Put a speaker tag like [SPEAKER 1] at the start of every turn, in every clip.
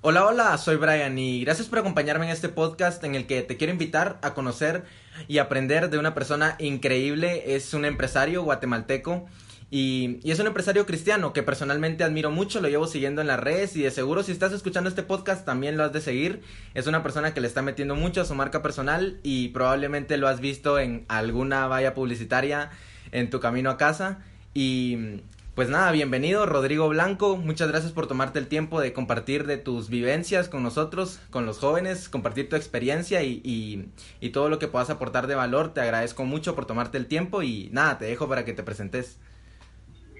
[SPEAKER 1] Hola, hola, soy Brian y gracias por acompañarme en este podcast en el que te quiero invitar a conocer y aprender de una persona increíble. Es un empresario guatemalteco y, es un empresario cristiano que personalmente admiro mucho, lo llevo siguiendo en las redes y de seguro si estás escuchando este podcast también lo has de seguir. Es una persona que le está metiendo mucho a su marca personal y probablemente lo has visto en alguna valla publicitaria en tu camino a casa. Y pues nada, bienvenido Rodrigo Blanco, muchas gracias por tomarte el tiempo de compartir de tus vivencias con nosotros, con los jóvenes, compartir tu experiencia y, todo lo que puedas aportar de valor. Te agradezco mucho por tomarte el tiempo y nada, te dejo para que te presentes.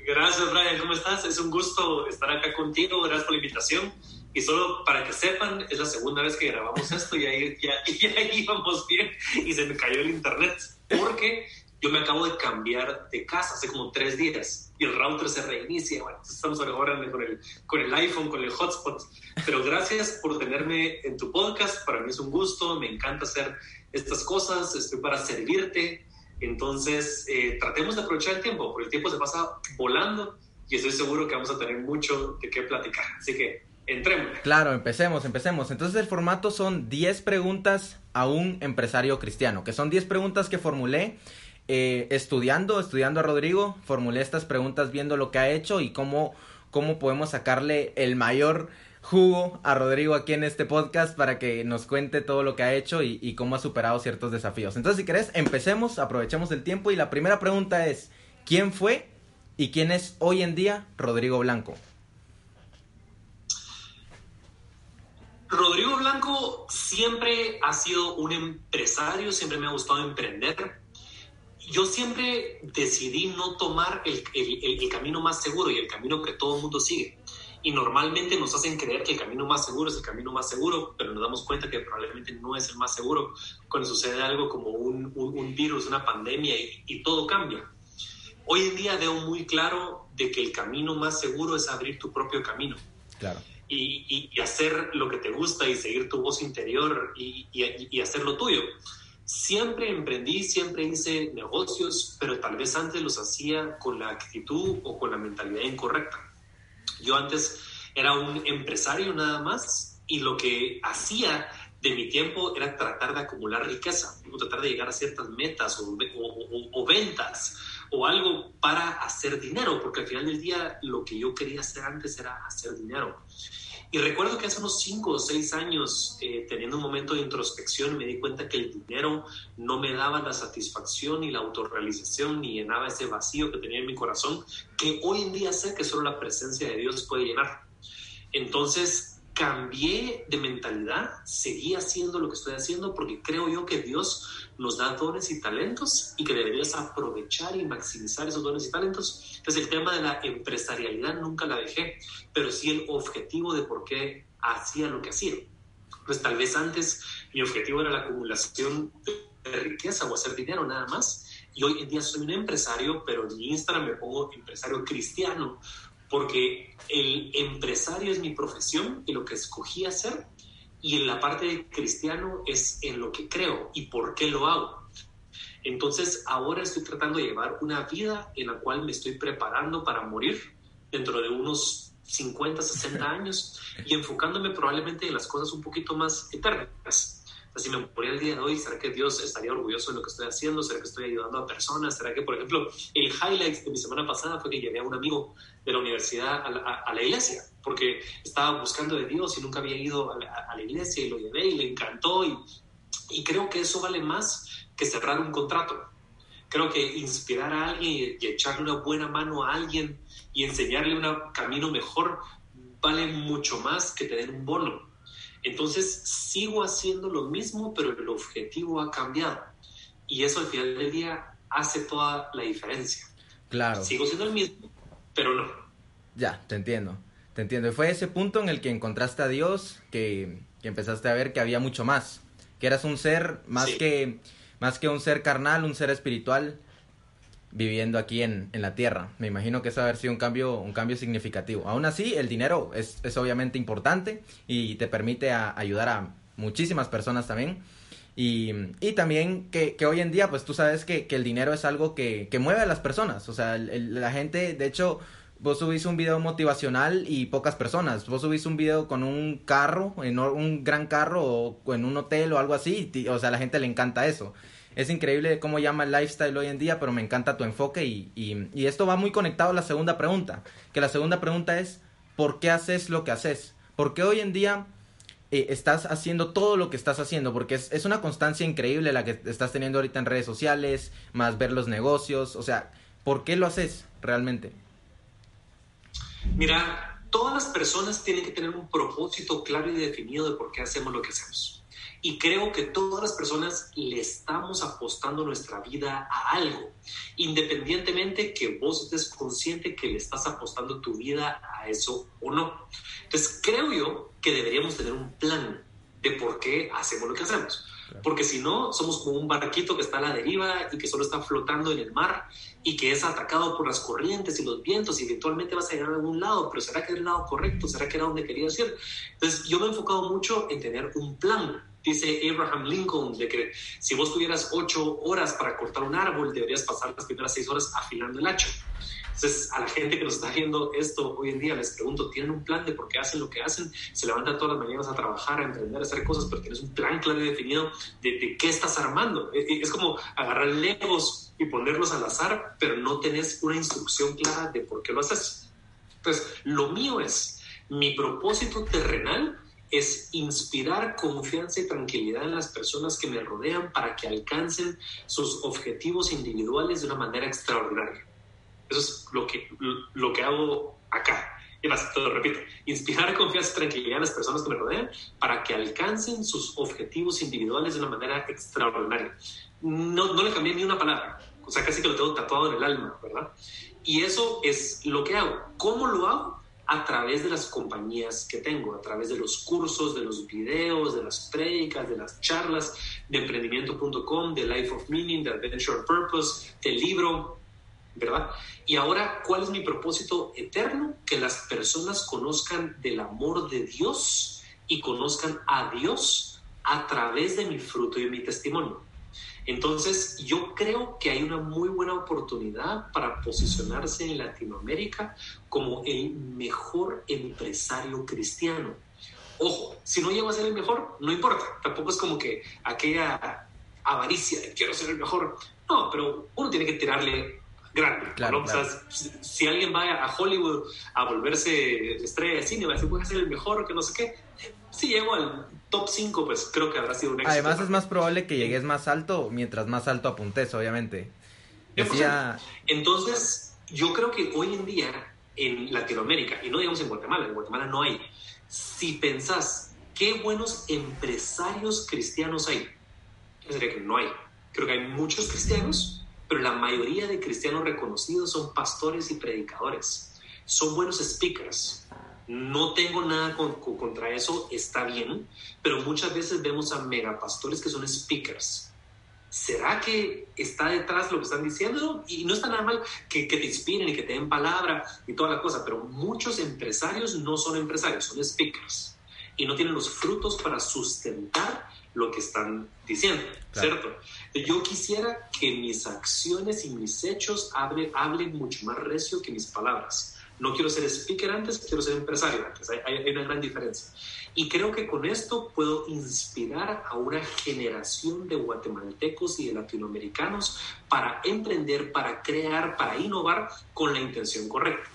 [SPEAKER 2] Gracias Brian, ¿cómo estás? Es un gusto estar acá contigo, gracias por la invitación. Y solo para que sepan, es la segunda vez que grabamos esto y ahí, ya, ya íbamos bien y se me cayó el internet porque yo me acabo de cambiar de casa hace como tres días y el router se reinicia. Bueno, estamos ahora con el, con el iPhone, con el hotspot. Pero gracias por tenerme en tu podcast. Para mí es un gusto. Me encanta hacer estas cosas. Estoy para servirte. Entonces, eh, tratemos de aprovechar el tiempo, porque el tiempo se pasa volando y estoy seguro que vamos a tener mucho de qué platicar. Así que entremos.
[SPEAKER 1] Claro, empecemos, empecemos. Entonces, el formato son 10 preguntas a un empresario cristiano, que son 10 preguntas que formulé eh, estudiando, estudiando a Rodrigo, formulé estas preguntas viendo lo que ha hecho y cómo, cómo podemos sacarle el mayor jugo a Rodrigo aquí en este podcast para que nos cuente todo lo que ha hecho y, y cómo ha superado ciertos desafíos. Entonces, si querés, empecemos, aprovechemos el tiempo y la primera pregunta es, ¿quién fue y quién es hoy en día Rodrigo Blanco?
[SPEAKER 2] Rodrigo Blanco siempre ha sido un empresario, siempre me ha gustado emprender yo siempre decidí no tomar el, el, camino más seguro y el camino que todo el mundo sigue. Y normalmente nos hacen creer que el camino más seguro es el camino más seguro, pero nos damos cuenta que probablemente no es el más seguro cuando sucede algo como un, un, virus, una pandemia y, y, todo cambia. Hoy en día veo muy claro de que el camino más seguro es abrir tu propio camino.
[SPEAKER 1] Claro.
[SPEAKER 2] Y, y hacer lo que te gusta y seguir tu voz interior y, hacer lo tuyo. Siempre emprendí, siempre hice negocios, pero tal vez antes los hacía con la actitud o con la mentalidad incorrecta. Yo antes era un empresario nada más y lo que hacía de mi tiempo era tratar de acumular riqueza, tratar de llegar a ciertas metas o, o, ventas o algo para hacer dinero, porque al final del día lo que yo quería hacer antes era hacer dinero. Y recuerdo que hace unos 5 o 6 años, eh, teniendo un momento de introspección, me di cuenta que el dinero no me daba la satisfacción ni la autorrealización ni llenaba ese vacío que tenía en mi corazón, que hoy en día sé que solo la presencia de Dios puede llenar. Entonces, cambié de mentalidad, seguí haciendo lo que estoy haciendo porque creo yo que Dios nos da dones y talentos y que deberías aprovechar y maximizar esos dones y talentos. Entonces el tema de la empresarialidad nunca la dejé, pero sí el objetivo de por qué hacía lo que hacía. Pues tal vez antes mi objetivo era la acumulación de riqueza o hacer dinero nada más. Y hoy en día soy un empresario, pero en mi Instagram me pongo empresario cristiano porque el empresario es mi profesión y lo que escogí hacer, y en la parte de cristiano es en lo que creo y por qué lo hago. Entonces ahora estoy tratando de llevar una vida en la cual me estoy preparando para morir dentro de unos 50, 60 años y enfocándome probablemente en las cosas un poquito más eternas si me moría el día de hoy, ¿será que Dios estaría orgulloso de lo que estoy haciendo? ¿Será que estoy ayudando a personas? ¿Será que, por ejemplo, el highlight de mi semana pasada fue que llevé a un amigo de la universidad a la, iglesia? Porque estaba buscando de Dios y nunca había ido a la, iglesia y lo llevé y le encantó. Y, y creo que eso vale más que cerrar un contrato. Creo que inspirar a alguien y echarle una buena mano a alguien y enseñarle un camino mejor vale mucho más que tener un bono. Entonces sigo haciendo lo mismo, pero el objetivo ha cambiado. Y eso al final del día hace toda la diferencia.
[SPEAKER 1] Claro.
[SPEAKER 2] Sigo siendo el mismo, pero no.
[SPEAKER 1] Ya, te entiendo. Te entiendo. Y fue ese punto en el que encontraste a Dios que, empezaste a ver que había mucho más. Que eras un ser más, que, más que un ser carnal, un ser espiritual viviendo aquí en, en, la tierra. Me imagino que eso haber sido un cambio, un cambio significativo. Aún así, el dinero es, es obviamente importante y te permite ayudar a muchísimas personas también. Y, y también que, que, hoy en día, pues tú sabes que, que el dinero es algo que, que, mueve a las personas. O sea, la gente, de hecho, vos subís un video motivacional y pocas personas. Vos subís un video con un carro, en un gran carro o en un hotel o algo así, o sea, a la gente le encanta eso. Es increíble cómo llama el lifestyle hoy en día, pero me encanta tu enfoque y, esto va muy conectado a la segunda pregunta, que la segunda pregunta es, ¿por qué haces lo que haces? ¿Por qué hoy en día eh, estás haciendo todo lo que estás haciendo? Porque es, es una constancia increíble la que estás teniendo ahorita en redes sociales, más ver los negocios, o sea, ¿por qué lo haces realmente?
[SPEAKER 2] Mira, todas las personas tienen que tener un propósito claro y definido de por qué hacemos lo que hacemos. Y creo que todas las personas le estamos apostando nuestra vida a algo, independientemente que vos estés consciente que le estás apostando tu vida a eso o no. Entonces, creo yo que deberíamos tener un plan de por qué hacemos lo que hacemos. Porque si no, somos como un barquito que está a la deriva y que solo está flotando en el mar y que es atacado por las corrientes y los vientos y eventualmente vas a llegar a algún lado, pero ¿será que es el lado correcto? ¿Será que era donde quería ir? Entonces, yo me he enfocado mucho en tener un plan. Dice Abraham Lincoln de que si vos tuvieras ocho horas para cortar un árbol, deberías pasar las primeras seis horas afilando el hacha. Entonces, a la gente que nos está viendo esto hoy en día, les pregunto, ¿tienen un plan de por qué hacen lo que hacen? Se levantan todas las mañanas a trabajar, a emprender, a hacer cosas, pero tienes un plan claro y definido de, de qué estás armando. E, e, es como agarrar legos y ponerlos al azar, pero no tenés una instrucción clara de por qué lo haces. Entonces, lo mío es, mi propósito terrenal es inspirar confianza y tranquilidad en las personas que me rodean para que alcancen sus objetivos individuales de una manera extraordinaria. Eso es lo que, lo que hago acá. Y más, te lo repito, inspirar confianza y tranquilidad en las personas que me rodean para que alcancen sus objetivos individuales de una manera extraordinaria. No, no le cambié ni una palabra, o sea, casi que lo tengo tatuado en el alma, ¿verdad? Y eso es lo que hago. ¿Cómo lo hago? A través de las compañías que tengo, a través de los cursos, de los videos, de las prédicas, de las charlas, de emprendimiento.com, de Life of Meaning, de Adventure Purpose, del libro, ¿verdad? Y ahora, ¿cuál es mi propósito eterno? Que las personas conozcan del amor de Dios y conozcan a Dios a través de mi fruto y de mi testimonio. Entonces, yo creo que hay una muy buena oportunidad para posicionarse en Latinoamérica como el mejor empresario cristiano. Ojo, si no llego a ser el mejor, no importa. Tampoco es como que aquella avaricia de quiero ser el mejor. No, pero uno tiene que tirarle grande. Claro, si, alguien va a Hollywood a volverse estrella de cine, va a decir, voy a ser el mejor, que no sé qué. Si llego al top 5, pues creo que habrá sido un éxito.
[SPEAKER 1] Además, es más probable que llegues más alto mientras más alto apuntes, obviamente.
[SPEAKER 2] Decía... Entonces, yo creo que hoy en día en Latinoamérica, y no digamos en Guatemala, en Guatemala no hay, si pensás qué buenos empresarios cristianos hay, yo diría que no hay. Creo que hay muchos cristianos, pero la mayoría de cristianos reconocidos son pastores y predicadores. Son buenos speakers. No tengo nada contra eso, está bien, pero muchas veces vemos a megapastores que son speakers. ¿Será que está detrás lo que están diciendo? Y no está nada mal que, que te inspiren y que te den palabra y toda la cosa, pero muchos empresarios no son empresarios, son speakers y no tienen los frutos para sustentar lo que están diciendo, ¿cierto? Yo quisiera que mis acciones y mis hechos hablen, hablen mucho más recio que mis palabras. No quiero ser speaker antes, quiero ser empresario antes. Hay, hay, una gran diferencia. Y creo que con esto puedo inspirar a una generación de guatemaltecos y de latinoamericanos para emprender, para crear, para innovar con la intención correcta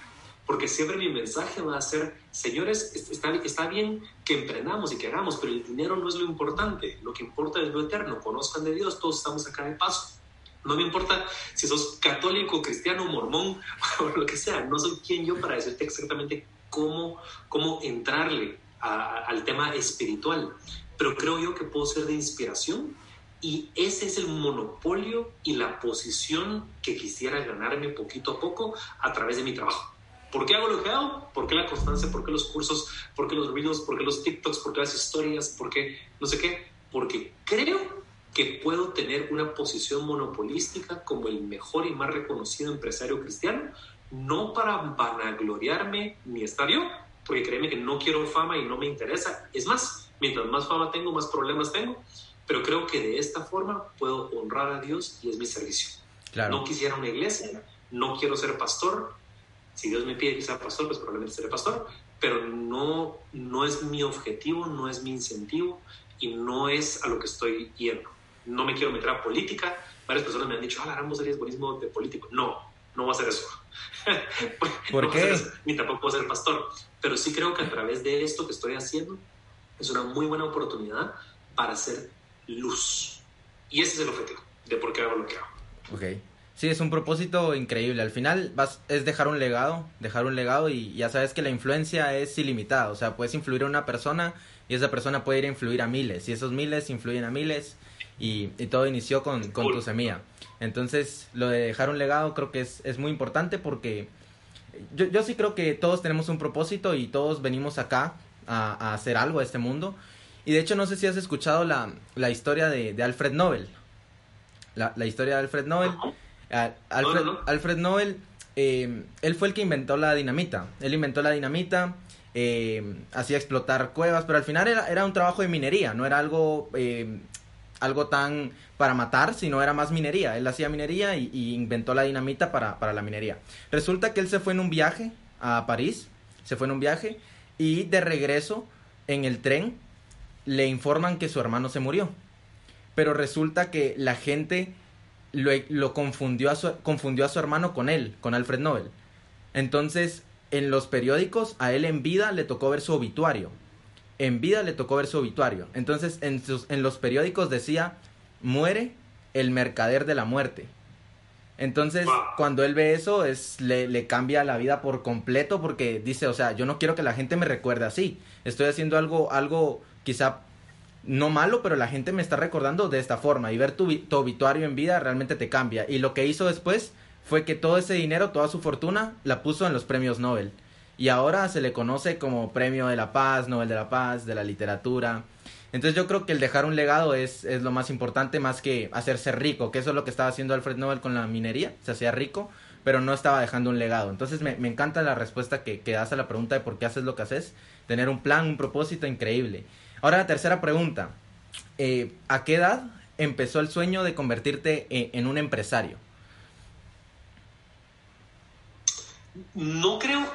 [SPEAKER 2] porque siempre mi mensaje va a ser, señores, está, está bien que emprendamos y que hagamos, pero el dinero no es lo importante, lo que importa es lo eterno, conozcan de Dios, todos estamos acá de paso. No me importa si sos católico, cristiano, mormón o lo que sea, no soy quien yo para decirte exactamente cómo, cómo entrarle al tema espiritual, pero creo yo que puedo ser de inspiración y ese es el monopolio y la posición que quisiera ganarme poquito a poco a través de mi trabajo. ¿Por qué hago lo que hago? ¿Por qué la constancia? ¿Por qué los cursos? ¿Por qué los videos? ¿Por qué los TikToks? ¿Por qué las historias? ¿Por qué no sé qué? Porque creo que puedo tener una posición monopolística como el mejor y más reconocido empresario cristiano, no para vanagloriarme ni estar yo, porque créeme que no quiero fama y no me interesa. Es más, mientras más fama tengo, más problemas tengo, pero creo que de esta forma puedo honrar a Dios y es mi servicio. No quisiera una iglesia, no quiero ser pastor, Si Dios me pide que sea pastor, pues probablemente seré pastor, pero no, no es mi objetivo, no es mi incentivo y no es a lo que estoy yendo. No me quiero meter a política. Varias personas me han dicho, ah, Ramos es buenísimo de político. No, no va a ser eso.
[SPEAKER 1] ¿Por qué?
[SPEAKER 2] ni tampoco va a ser pastor. Pero sí creo que a través de esto que estoy haciendo es una muy buena oportunidad para hacer luz. Y ese es el objetivo de por qué hago lo que hago.
[SPEAKER 1] Ok. Sí, es un propósito increíble. Al final vas, es dejar un legado, dejar un legado y ya sabes que la influencia es ilimitada. O sea, puedes influir a una persona y esa persona puede ir a influir a miles. Y esos miles influyen a miles y, todo inició con, tu semilla. Entonces, lo de dejar un legado creo que es, es muy importante porque yo, yo sí creo que todos tenemos un propósito y todos venimos acá a, hacer algo a este mundo. Y de hecho, no sé si has escuchado la, la historia de, de, Alfred Nobel. La, la, historia de Alfred Nobel. Alfred, Alfred Nobel, eh, él fue el que inventó la dinamita. Él inventó la dinamita, eh, hacía explotar cuevas, pero al final era, era, un trabajo de minería, no era algo, eh, algo tan para matar, sino era más minería. Él hacía minería y, y inventó la dinamita para, para, la minería. Resulta que él se fue en un viaje a París, se fue en un viaje y de regreso en el tren le informan que su hermano se murió. Pero resulta que la gente lo, confundió, a su, confundió a su hermano con él, con Alfred Nobel. Entonces, en los periódicos, a él en vida le tocó ver su obituario. En vida le tocó ver su obituario. Entonces, en, sus, en los periódicos decía, muere el mercader de la muerte. Entonces, cuando él ve eso, es, le, le, cambia la vida por completo porque dice, o sea, yo no quiero que la gente me recuerde así. Estoy haciendo algo, algo quizá no malo, pero la gente me está recordando de esta forma y ver tu, obituario en vida realmente te cambia. Y lo que hizo después fue que todo ese dinero, toda su fortuna, la puso en los premios Nobel. Y ahora se le conoce como Premio de la Paz, Nobel de la Paz, de la literatura. Entonces yo creo que el dejar un legado es, es lo más importante más que hacerse rico, que eso es lo que estaba haciendo Alfred Nobel con la minería, se hacía rico, pero no estaba dejando un legado. Entonces me, me encanta la respuesta que, que das a la pregunta de por qué haces lo que haces, tener un plan, un propósito increíble. Ahora la tercera pregunta. Eh, ¿A qué edad empezó el sueño de convertirte e, en, un empresario?
[SPEAKER 2] No creo,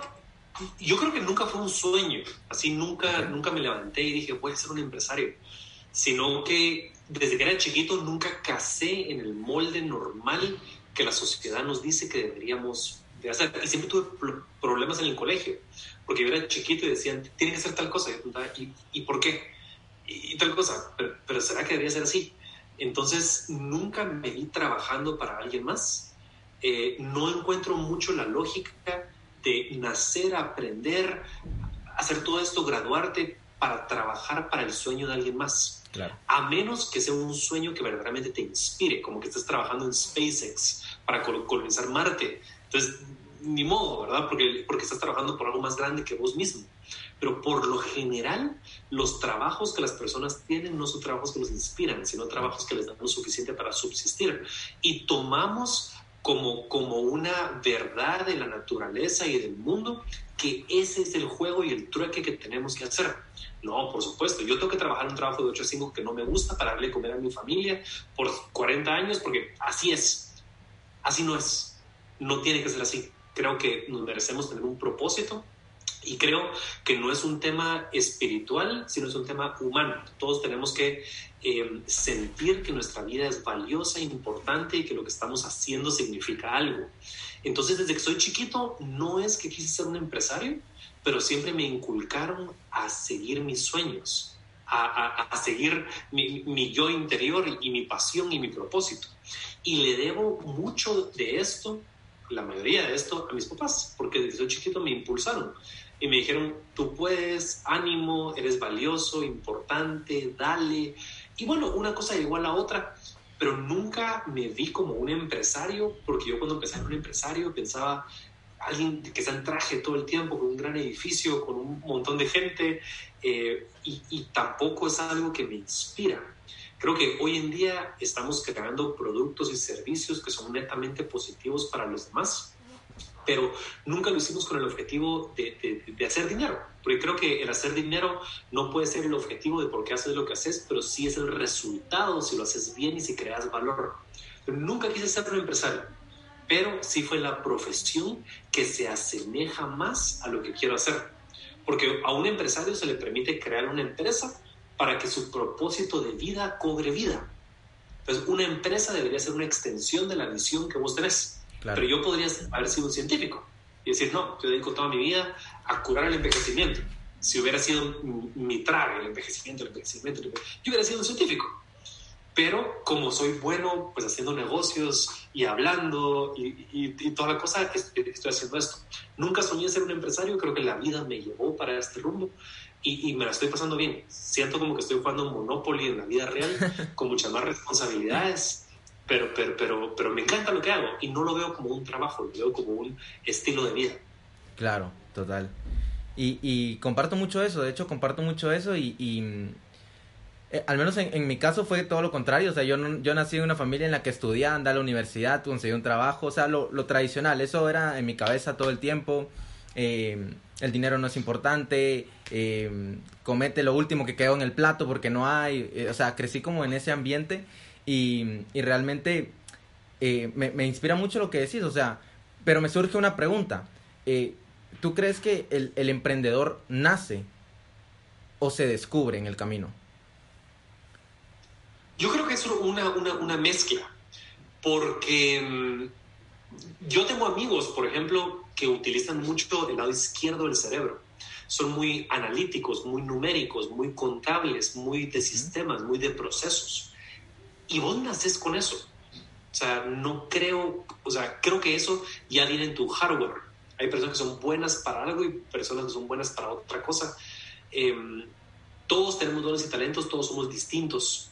[SPEAKER 2] yo creo que nunca fue un sueño, así nunca, nunca me levanté y dije voy a ser un empresario, sino que desde que era chiquito nunca casé en el molde normal que la sociedad nos dice que deberíamos de hacer. Y siempre tuve problemas en el colegio, porque yo era chiquito y decían, tiene que ser tal cosa. ¿Y, ¿y por qué? Y, tal cosa, pero, ¿será que debería ser así? Entonces, nunca me vi trabajando para alguien más. Eh, no encuentro mucho la lógica de nacer, aprender, hacer todo esto, graduarte para trabajar para el sueño de alguien más. A menos que sea un sueño que verdaderamente te inspire, como que estés trabajando en SpaceX para colonizar Marte. Entonces, ni modo, ¿verdad? Porque, porque estás trabajando por algo más grande que vos mismo. Pero por lo general, los trabajos que las personas tienen no son trabajos que los inspiran, sino trabajos que les dan lo suficiente para subsistir. Y tomamos como, como una verdad de la naturaleza y del mundo que ese es el juego y el trueque que tenemos que hacer. No, por supuesto, yo tengo que trabajar un trabajo de 8 a 5 que no me gusta para darle comer a mi familia por 40 años, porque así es. Así no es. No tiene que ser así. Creo que nos merecemos tener un propósito y creo que no es un tema espiritual, sino es un tema humano. Todos tenemos que eh, sentir que nuestra vida es valiosa, importante y que lo que estamos haciendo significa algo. Entonces, desde que soy chiquito, no es que quise ser un empresario, pero siempre me inculcaron a seguir mis sueños, a, seguir mi, mi, yo interior y mi pasión y mi propósito. Y le debo mucho de esto, la mayoría de esto, a mis papás, porque desde soy chiquito me impulsaron y me dijeron, tú puedes, ánimo, eres valioso, importante, dale. Y bueno, una cosa llegó a otra, pero nunca me vi como un empresario, porque yo cuando empecé ser un empresario pensaba alguien que está en traje todo el tiempo, con un gran edificio, con un montón de gente, eh, y, y tampoco es algo que me inspira. Creo que hoy en día estamos creando productos y servicios que son netamente positivos para los demás pero nunca lo hicimos con el objetivo de, hacer dinero, porque creo que el hacer dinero no puede ser el objetivo de por qué haces lo que haces, pero sí es el resultado si lo haces bien y si creas valor. Nunca quise ser un empresario, pero sí fue la profesión que se asemeja más a lo que quiero hacer. Porque a un empresario se le permite crear una empresa para que su propósito de vida cobre vida. Entonces, una empresa debería ser una extensión de la visión que vos tenés. Pero yo podría haber sido un científico y decir, no, yo dedico toda mi vida a curar el envejecimiento. Si hubiera sido mi traje, el envejecimiento, el envejecimiento, yo hubiera sido un científico pero como soy bueno pues haciendo negocios y hablando y, toda la cosa, estoy, estoy haciendo esto. Nunca soñé ser un empresario, creo que la vida me llevó para este rumbo y, me la estoy pasando bien. Siento como que estoy jugando Monopoly en la vida real con muchas más responsabilidades, pero, pero, pero, pero me encanta lo que hago y no lo veo como un trabajo, lo veo como un estilo de vida.
[SPEAKER 1] Claro, total. Y, y comparto mucho eso, de hecho comparto mucho eso y eh, al menos en, mi caso fue todo lo contrario, o sea, yo, yo nací en una familia en la que estudié, andé a la universidad, conseguí un trabajo, o sea, lo, lo tradicional, eso era en mi cabeza todo el tiempo, eh, el dinero no es importante, eh, comete lo último que quedó en el plato porque no hay, o sea, crecí como en ese ambiente y, y realmente me, me, inspira mucho lo que decís, o sea, pero me surge una pregunta, ¿tú crees que el, el emprendedor nace o se descubre en el camino?
[SPEAKER 2] Yo creo que es una, una, una mezcla, porque mm, yo tengo amigos, por ejemplo, que utilizan mucho el lado izquierdo del cerebro. Son muy analíticos, muy numéricos, muy contables, muy de sistemas, muy de procesos. Y vos naces con eso. O sea, no creo, o sea, creo que eso ya viene en tu hardware. Hay personas que son buenas para algo y personas que son buenas para otra cosa. Em, todos tenemos dones y talentos, todos somos distintos.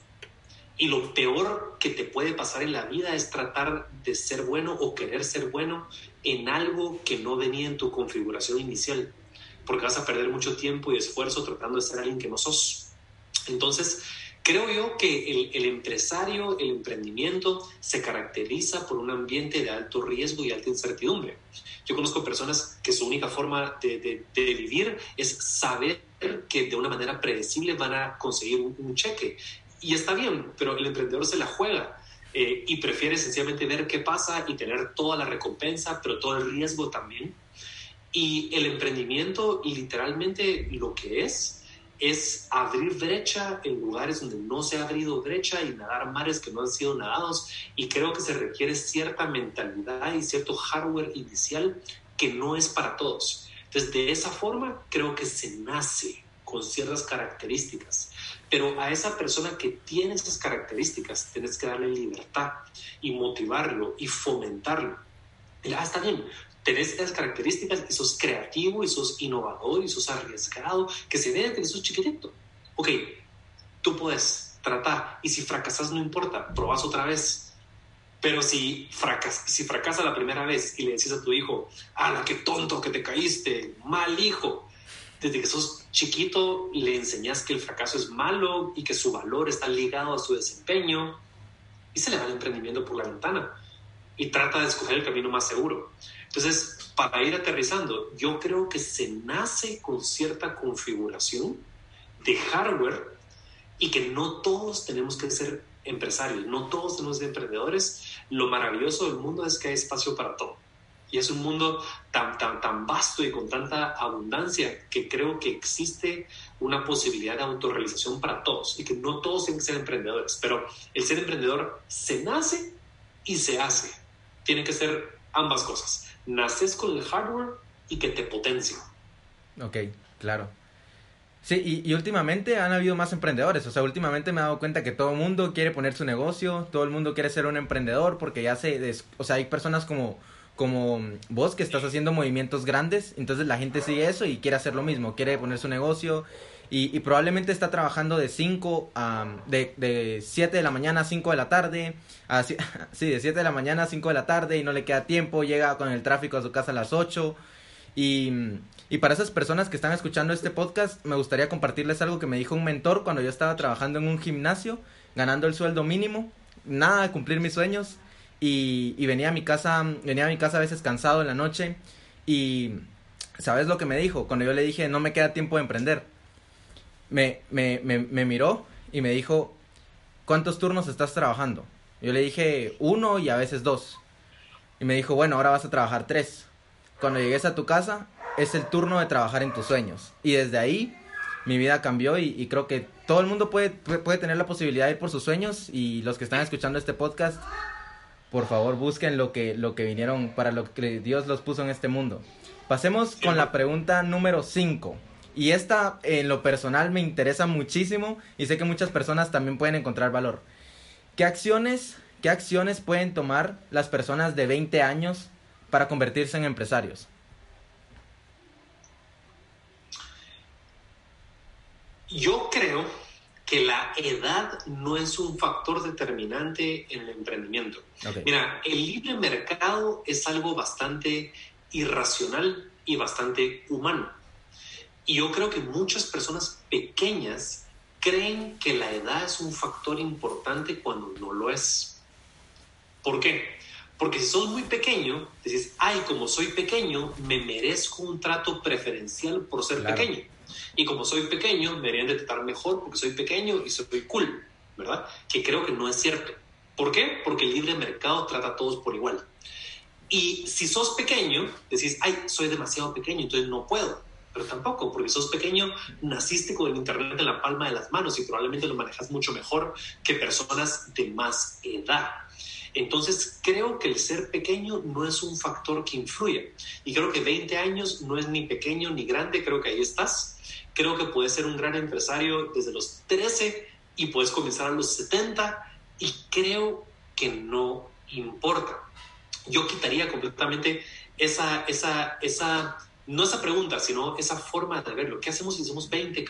[SPEAKER 2] Y lo peor que te puede pasar en la vida es tratar de ser bueno o querer ser bueno en algo que no venía en tu configuración inicial, porque vas a perder mucho tiempo y esfuerzo tratando de ser alguien que no sos. Entonces, creo yo que el, el empresario, el emprendimiento, se caracteriza por un ambiente de alto riesgo y alta incertidumbre. Yo conozco personas que su única forma de, de, de vivir es saber que de una manera predecible van a conseguir un, un cheque y está bien, pero el emprendedor se la juega eh, y prefiere sencillamente ver qué pasa y tener toda la recompensa, pero todo el riesgo también. Y el emprendimiento literalmente lo que es es abrir brecha en lugares donde no se ha abrido brecha y nadar mares que no han sido nadados. Y creo que se requiere cierta mentalidad y cierto hardware inicial que no es para todos. Entonces, de esa forma, creo que se nace con ciertas características. Pero a esa persona que tiene esas características, tienes que darle libertad y motivarlo y fomentarlo. Ah, está bien, tenés esas características y sos creativo y sos innovador y sos arriesgado, que se vea que sos chiquitito. Ok, tú puedes tratar y si fracasas no importa, probas otra vez. Pero si, fracas, si fracasa la primera vez y le decís a tu hijo, ¡ala, qué tonto que te caíste! ¡Mal hijo! desde que sos chiquito le enseñas que el fracaso es malo y que su valor está ligado a su desempeño y se le va el emprendimiento por la ventana y trata de escoger el camino más seguro. Entonces, para ir aterrizando, yo creo que se nace con cierta configuración de hardware y que no todos tenemos que ser empresarios, no todos tenemos que ser emprendedores. Lo maravilloso del mundo es que hay espacio para todo. Y es un mundo tan, tan, tan vasto y con tanta abundancia que creo que existe una posibilidad de autorrealización para todos y que no todos tienen que ser emprendedores, pero el ser emprendedor se nace y se hace. Tiene que ser ambas cosas. Naces con el hardware y que te potencia.
[SPEAKER 1] Ok, claro. Sí, y, últimamente han habido más emprendedores. O sea, últimamente me he dado cuenta que todo el mundo quiere poner su negocio, todo el mundo quiere ser un emprendedor porque ya se... O sea, hay personas como como vos que estás haciendo movimientos grandes, entonces la gente sigue eso y quiere hacer lo mismo, quiere poner su negocio y, probablemente está trabajando de 5 a de, de 7 de la mañana a 5 de la tarde, así, sí, de 7 de la mañana a 5 de la tarde y no le queda tiempo, llega con el tráfico a su casa a las 8 y, y para esas personas que están escuchando este podcast me gustaría compartirles algo que me dijo un mentor cuando yo estaba trabajando en un gimnasio, ganando el sueldo mínimo, nada de cumplir mis sueños y, venía a mi casa, venía a mi casa a veces cansado en la noche y ¿sabes lo que me dijo? Cuando yo le dije no me queda tiempo de emprender, me, me, me, miró y me dijo ¿cuántos turnos estás trabajando? Yo le dije uno y a veces dos. y me dijo, bueno, ahora vas a trabajar tres. Cuando llegues a tu casa, es el turno de trabajar en tus sueños. Y desde ahí mi vida cambió y, creo que todo el mundo puede, puede tener la posibilidad de ir por sus sueños y los que están escuchando este podcast, por favor busquen lo que, lo que vinieron, para lo que Dios los puso en este mundo. Pasemos con la pregunta número 5. Y esta en lo personal me interesa muchísimo y sé que muchas personas también pueden encontrar valor. ¿Qué acciones, qué acciones pueden tomar las personas de 20 años para convertirse en empresarios?
[SPEAKER 2] Yo creo que la edad no es un factor determinante en el emprendimiento. Mira, el libre mercado es algo bastante irracional y bastante humano. Y yo creo que muchas personas pequeñas creen que la edad es un factor importante cuando no lo es. ¿Por qué? Porque si sos muy pequeño, dices, ay, como soy pequeño, me merezco un trato preferencial por ser pequeño. Y como soy pequeño, me deberían de tratar mejor porque soy pequeño y soy cool, ¿verdad? Que creo que no es cierto. ¿Por qué? Porque el libre mercado trata a todos por igual. Y si sos pequeño, decís, ay, soy demasiado pequeño, entonces no puedo. Pero tampoco, porque sos pequeño, naciste con el Internet en la palma de las manos y probablemente lo manejas mucho mejor que personas de más edad. Entonces, creo que el ser pequeño no es un factor que influye. Y creo que 20 años no es ni pequeño ni grande, creo que ahí estás. Creo que puedes ser un gran empresario desde los 13 y puedes comenzar a los 70 y creo que no importa. Yo quitaría completamente esa, esa, esa no esa pregunta, sino esa forma de verlo. ¿Qué hacemos si somos 20?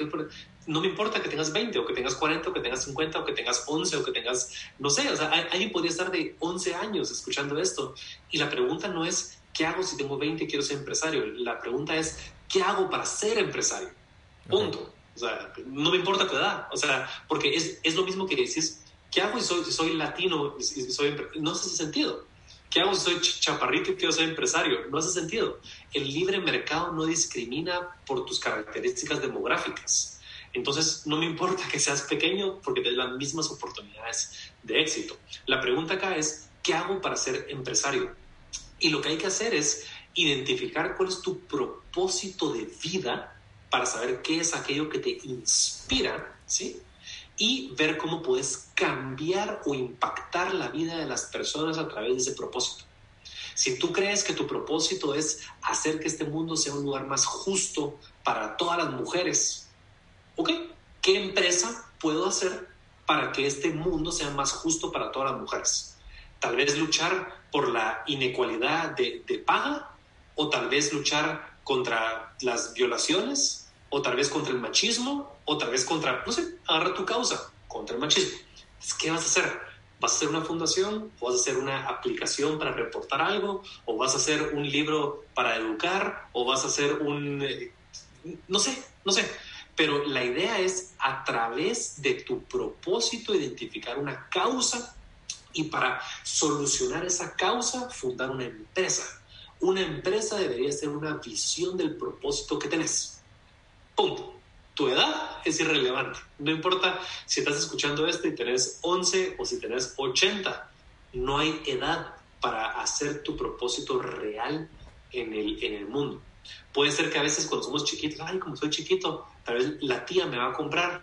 [SPEAKER 2] No me importa que tengas 20 o que tengas 40 o que tengas 50 o que tengas 11 o que tengas, no sé, o sea, alguien podría estar de 11 años escuchando esto. Y la pregunta no es, ¿qué hago si tengo 20 y quiero ser empresario? La pregunta es, ¿qué hago para ser empresario? Punto. O sea, no me importa tu edad. O sea, porque es, es lo mismo que decís, ¿qué hago si soy, soy latino? Soy, no hace sentido. ¿Qué hago soy chaparrito y quiero ser empresario? No hace sentido. El libre mercado no discrimina por tus características demográficas. Entonces, no me importa que seas pequeño porque tienes las mismas oportunidades de éxito. La pregunta acá es, ¿qué hago para ser empresario? Y lo que hay que hacer es identificar cuál es tu propósito de vida para saber qué es aquello que te inspira, ¿sí? Y ver cómo puedes cambiar o impactar la vida de las personas a través de ese propósito. Si tú crees que tu propósito es hacer que este mundo sea un lugar más justo para todas las mujeres, ¿ok? ¿Qué empresa puedo hacer para que este mundo sea más justo para todas las mujeres? Tal vez luchar por la inequalidad de, de paga o tal vez luchar contra las violaciones o tal vez contra el machismo, o tal vez contra, no sé, agarra tu causa contra el machismo. ¿Qué vas a hacer? ¿Vas a hacer una fundación? ¿O vas a hacer una aplicación para reportar algo? ¿O vas a hacer un libro para educar? ¿O vas a hacer un... Eh, no sé, no sé. Pero la idea es a través de tu propósito identificar una causa y para solucionar esa causa fundar una empresa. Una empresa debería ser una visión del propósito que tenés. Punto. Tu edad es irrelevante. No importa si estás escuchando esto y tenés 11 o si tenés 80. No hay edad para hacer tu propósito real en el, en el mundo. Puede ser que a veces cuando somos chiquitos, ay, como soy chiquito, tal vez la tía me va a comprar.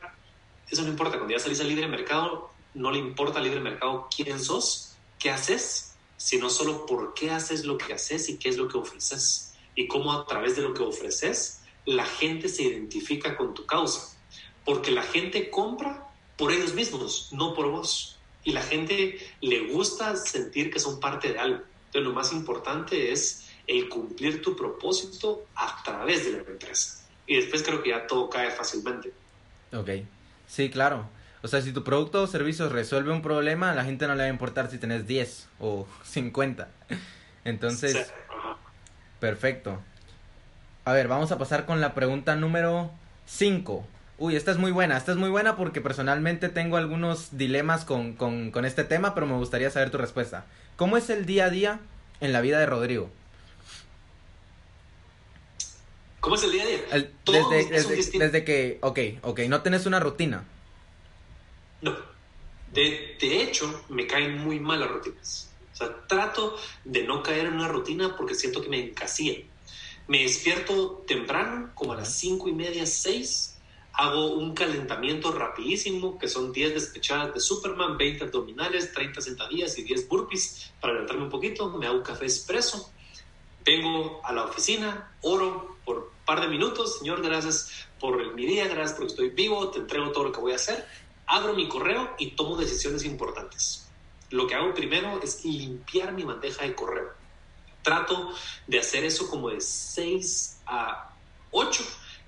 [SPEAKER 2] Eso no importa. Cuando ya salís al libre mercado, no le importa al libre mercado quién sos, qué haces, sino solo por qué haces lo que haces y qué es lo que ofreces. Y cómo a través de lo que ofreces la gente se identifica con tu causa, porque la gente compra por ellos mismos, no por vos. Y la gente le gusta sentir que son parte de algo. Entonces lo más importante es el cumplir tu propósito a través de la empresa. Y después creo que ya todo cae fácilmente.
[SPEAKER 1] Ok, sí, claro. O sea, si tu producto o servicio resuelve un problema, a la gente no le va a importar si tenés 10 o 50. Entonces, perfecto. A ver, vamos a pasar con la pregunta número 5. Uy, esta es muy buena, esta es muy buena porque personalmente tengo algunos dilemas con, con, este tema, pero me gustaría saber tu respuesta. ¿Cómo es el día a día en la vida de Rodrigo?
[SPEAKER 2] ¿Cómo es el día a día?
[SPEAKER 1] desde, desde, que, ok, ok, no tenés una rutina.
[SPEAKER 2] No. De, de hecho, me caen muy mal las rutinas. O sea, trato de no caer en una rutina porque siento que me encasilla. Me despierto temprano, como a las cinco y media, seis. Hago un calentamiento rapidísimo, que son 10 despechadas de Superman, 20 abdominales, 30 sentadillas y 10 burpees para levantarme un poquito. Me hago un café expreso. Vengo a la oficina, oro por un par de minutos. Señor, gracias por mi día, gracias porque estoy vivo, te entrego todo lo que voy a hacer. Abro mi correo y tomo decisiones importantes. Lo que hago primero es limpiar mi bandeja de correo Trato de hacer eso como de 6 a 8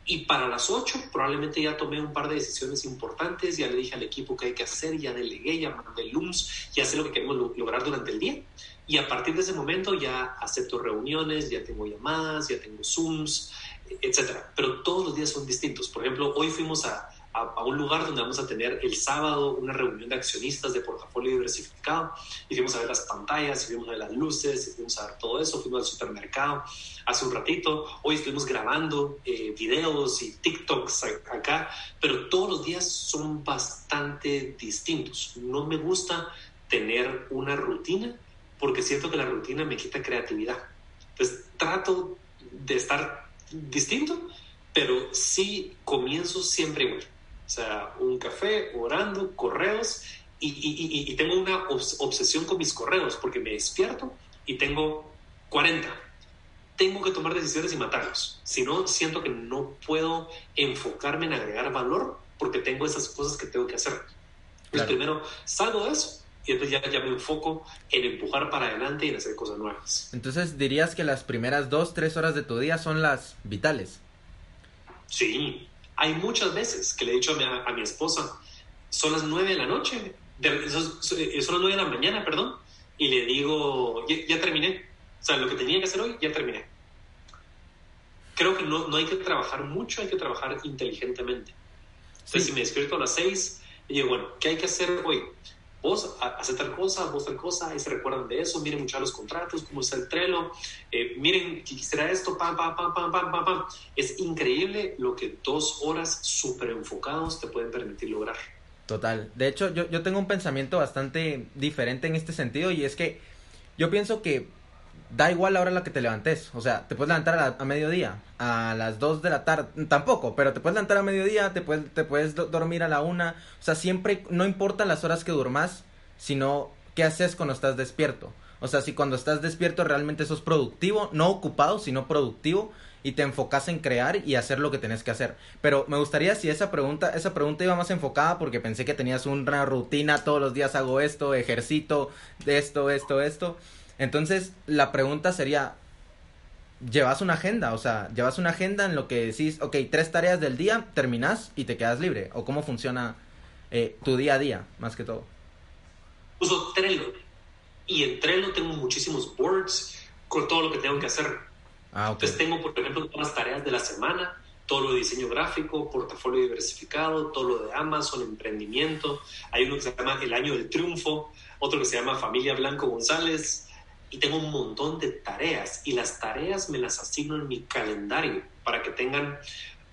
[SPEAKER 2] y para las 8 probablemente ya tomé un par de decisiones importantes, ya le dije al equipo qué hay que hacer, ya delegué, ya mandé LUMS, ya sé lo que queremos lograr durante el día. Y a partir de ese momento ya acepto reuniones, ya tengo llamadas, ya tengo Zooms, etcétera. Pero todos los días son distintos. Por ejemplo, hoy fuimos a, a, un lugar donde vamos a tener el sábado una reunión de accionistas de portafolio diversificado y fuimos a ver las pantallas, y fuimos a ver las luces, y fuimos a ver todo eso, fuimos al supermercado hace un ratito, hoy estuvimos grabando eh, videos y TikToks acá, pero todos los días son bastante distintos. No me gusta tener una rutina porque siento que la rutina me quita creatividad. Entonces trato de estar distinto, pero sí comienzo siempre igual. O sea, un café, orando, correos, y, tengo una obsesión con mis correos, porque me despierto y tengo 40. Tengo que tomar decisiones y matarlos. Si no, siento que no puedo enfocarme en agregar valor porque tengo esas cosas que tengo que hacer. Entonces, primero salgo de eso y entonces ya, ya, me enfoco en empujar para adelante y en hacer cosas nuevas.
[SPEAKER 1] Entonces, dirías que las primeras dos, tres horas de tu día son las vitales.
[SPEAKER 2] Sí, hay muchas veces que le he dicho a mi, esposa, son las nueve de la noche, son, las nueve de la mañana, perdón, y le digo, ya, terminé. O sea, lo que tenía que hacer hoy, ya terminé. Creo que no, no hay que trabajar mucho, hay que trabajar inteligentemente. Entonces, si me despierto a las seis, y digo, bueno, ¿qué hay que hacer hoy? Vos haces tal cosa, vos tal cosa, y se recuerdan de eso, miren mucho los contratos, cómo está el trelo, eh, miren, quisiera esto, pam, pam, pam, pam, pam, pam, pam. Es increíble lo que dos horas súper enfocados te pueden permitir lograr.
[SPEAKER 1] Total. De hecho, yo, yo tengo un pensamiento bastante diferente en este sentido y es que yo pienso que da igual la hora en la que te levantes. O sea, te puedes levantar a, mediodía, a las 2 de la tarde, tampoco, pero te puedes levantar a mediodía, te puedes, te puedes dormir a la una. O sea, siempre, no importan las horas que durmas, sino qué haces cuando estás despierto. O sea, si cuando estás despierto realmente sos productivo, no ocupado, sino productivo, y te enfocas en crear y hacer lo que tenés que hacer. Pero me gustaría si esa pregunta, esa pregunta iba más enfocada porque pensé que tenías una rutina, todos los días hago esto, ejercito, esto, esto, esto. Entonces, la pregunta sería, llevas una agenda, o sea, llevas una agenda en lo que decís, ok, tres tareas del día, terminas y te quedas libre, o cómo funciona eh, tu día a día, más que todo.
[SPEAKER 2] Uso Trello, y en Trello tengo muchísimos boards con todo lo que tengo que hacer. Ah, Entonces tengo, por ejemplo, todas las tareas de la semana, todo lo de diseño gráfico, portafolio diversificado, todo lo de Amazon, emprendimiento. Hay uno que se llama El Año del Triunfo, otro que se llama Familia Blanco González, y tengo un montón de tareas y las tareas me las asigno en mi calendario para que tengan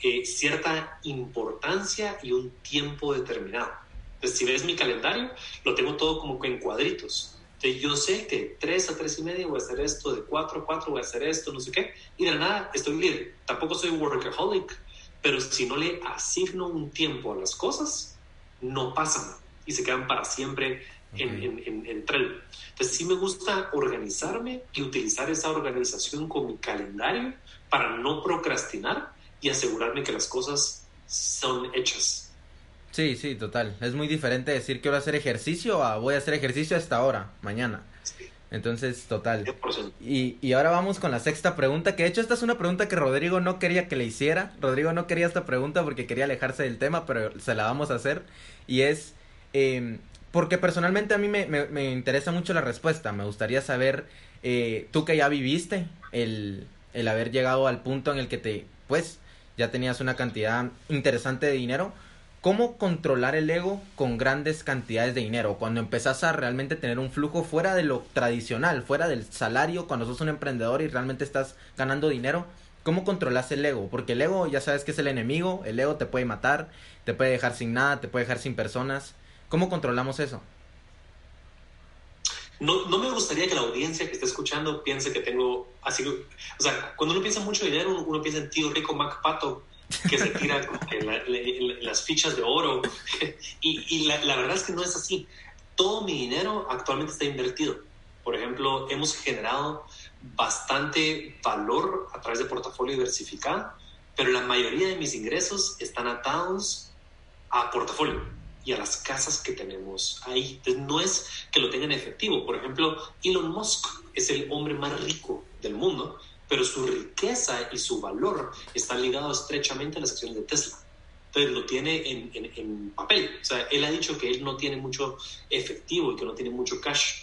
[SPEAKER 2] eh, cierta importancia y un tiempo determinado. Entonces, si ves mi calendario, lo tengo todo como en cuadritos. Entonces, yo sé que de 3 a 3 y media voy a hacer esto, de 4 a 4 voy a hacer esto, no sé qué, y de nada estoy libre. Tampoco soy workaholic, pero si no le asigno un tiempo a las cosas, no pasan y se quedan para siempre en, en, en, Trello. Entonces sí me gusta organizarme y utilizar esa organización con mi calendario para no procrastinar y asegurarme que las cosas son hechas.
[SPEAKER 1] Sí, sí, total. Es muy diferente decir que voy a hacer ejercicio a voy a hacer ejercicio hasta ahora, mañana. Entonces, total. Y, y ahora vamos con la sexta pregunta, que de hecho esta es una pregunta que Rodrigo no quería que le hiciera. Rodrigo no quería esta pregunta porque quería alejarse del tema, pero se la vamos a hacer. Y es, eh, porque personalmente a mí me, interesa mucho la respuesta. Me gustaría saber, eh, tú que ya viviste el, el haber llegado al punto en el que te, pues, ya tenías una cantidad interesante de dinero. ¿Cómo controlar el ego con grandes cantidades de dinero? Cuando empezás a realmente tener un flujo fuera de lo tradicional, fuera del salario, cuando sos un emprendedor y realmente estás ganando dinero, ¿cómo controlas el ego? Porque el ego ya sabes que es el enemigo, el ego te puede matar, te puede dejar sin nada, te puede dejar sin personas. ¿Cómo controlamos eso?
[SPEAKER 2] no, no me gustaría que la audiencia que esté escuchando piense que tengo así, o sea, cuando uno piensa en mucho dinero, uno, piensa en tío rico Mac Pato, que se tira las fichas de oro, y, y la, la verdad es que no es así. Todo mi dinero actualmente está invertido. Por ejemplo, hemos generado bastante valor a través de portafolio diversificado, pero la mayoría de mis ingresos están atados a portafolio y a las casas que tenemos ahí. Entonces, no es que lo tengan efectivo. Por ejemplo, Elon Musk es el hombre más rico del mundo, pero su riqueza y su valor están ligados estrechamente a las acciones de Tesla. Entonces lo tiene en, en, papel. O sea, él ha dicho que él no tiene mucho efectivo y que no tiene mucho cash.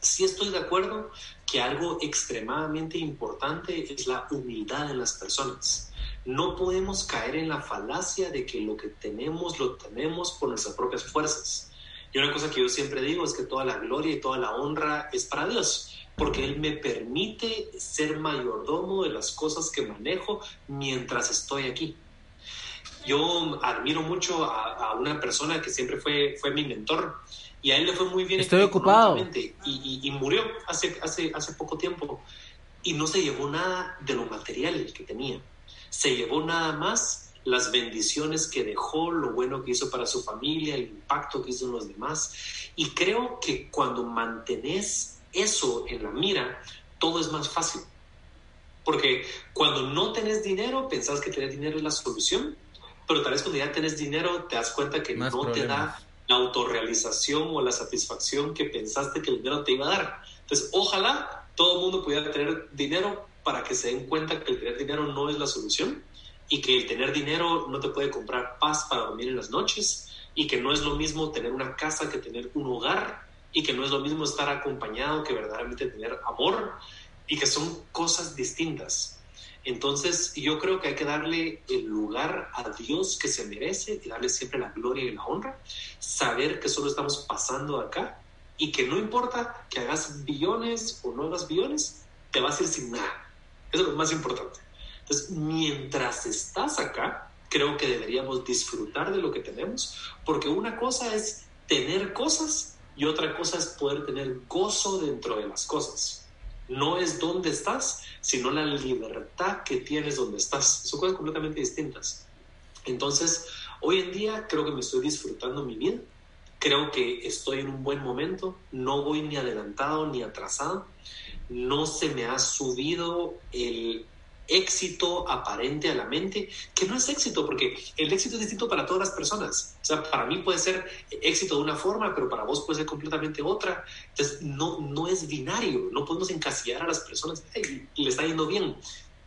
[SPEAKER 2] Sí estoy de acuerdo que algo extremadamente importante es la humildad en las personas. No podemos caer en la falacia de que lo que tenemos lo tenemos por nuestras propias fuerzas. Y una cosa que yo siempre digo es que toda la gloria y toda la honra es para Dios, porque Él me permite ser mayordomo de las cosas que manejo mientras estoy aquí. Yo admiro mucho a, una persona que siempre fue, fue mi mentor y a él le fue muy bien.
[SPEAKER 1] Estoy ocupado.
[SPEAKER 2] Y, y, murió hace, hace, hace poco tiempo y no se llevó nada de lo material que tenía se llevó nada más las bendiciones que dejó, lo bueno que hizo para su familia, el impacto que hizo en los demás. Y creo que cuando mantenés eso en la mira, todo es más fácil. Porque cuando no tenés dinero, pensás que tener dinero es la solución, pero tal vez cuando ya tenés dinero te das cuenta que no te da la autorrealización o la satisfacción que pensaste que el dinero te iba a dar. Entonces, ojalá todo el mundo pudiera tener dinero para que se den cuenta que el tener dinero no es la solución y que el tener dinero no te puede comprar paz para dormir en las noches y que no es lo mismo tener una casa que tener un hogar y que no es lo mismo estar acompañado que verdaderamente tener amor y que son cosas distintas. Entonces yo creo que hay que darle el lugar a Dios que se merece y darle siempre la gloria y la honra, saber que solo estamos pasando acá y que no importa que hagas billones o no hagas billones, te vas a ir sin nada eso es lo más importante. Entonces, mientras estás acá, creo que deberíamos disfrutar de lo que tenemos, porque una cosa es tener cosas y otra cosa es poder tener gozo dentro de las cosas. No es dónde estás, sino la libertad que tienes donde estás. Son cosas completamente distintas. Entonces, hoy en día creo que me estoy disfrutando mi vida. Creo que estoy en un buen momento. No voy ni adelantado ni atrasado no se me ha subido el éxito aparente a la mente, que no es éxito, porque el éxito es distinto para todas las personas. O sea, para mí puede ser éxito de una forma, pero para vos puede ser completamente otra. Entonces, no, no es binario, no podemos encasillar a las personas, y le está yendo bien.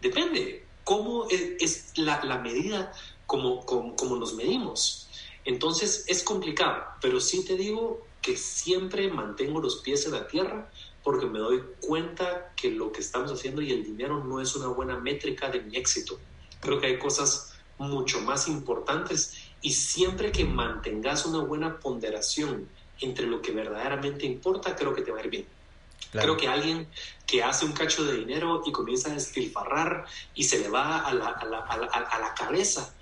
[SPEAKER 2] Depende, cómo es, la, medida como, como, como nos medimos. Entonces, es complicado, pero sí te digo que siempre mantengo los pies en la tierra porque me doy cuenta que lo que estamos haciendo y el dinero no es una buena métrica de mi éxito. Creo que hay cosas mucho más importantes y siempre que mantengas una buena ponderación entre lo que verdaderamente importa, creo que te va a ir bien. Creo que alguien que hace un cacho de dinero y comienza a despilfarrar y se le va a la, a la, a la cabeza,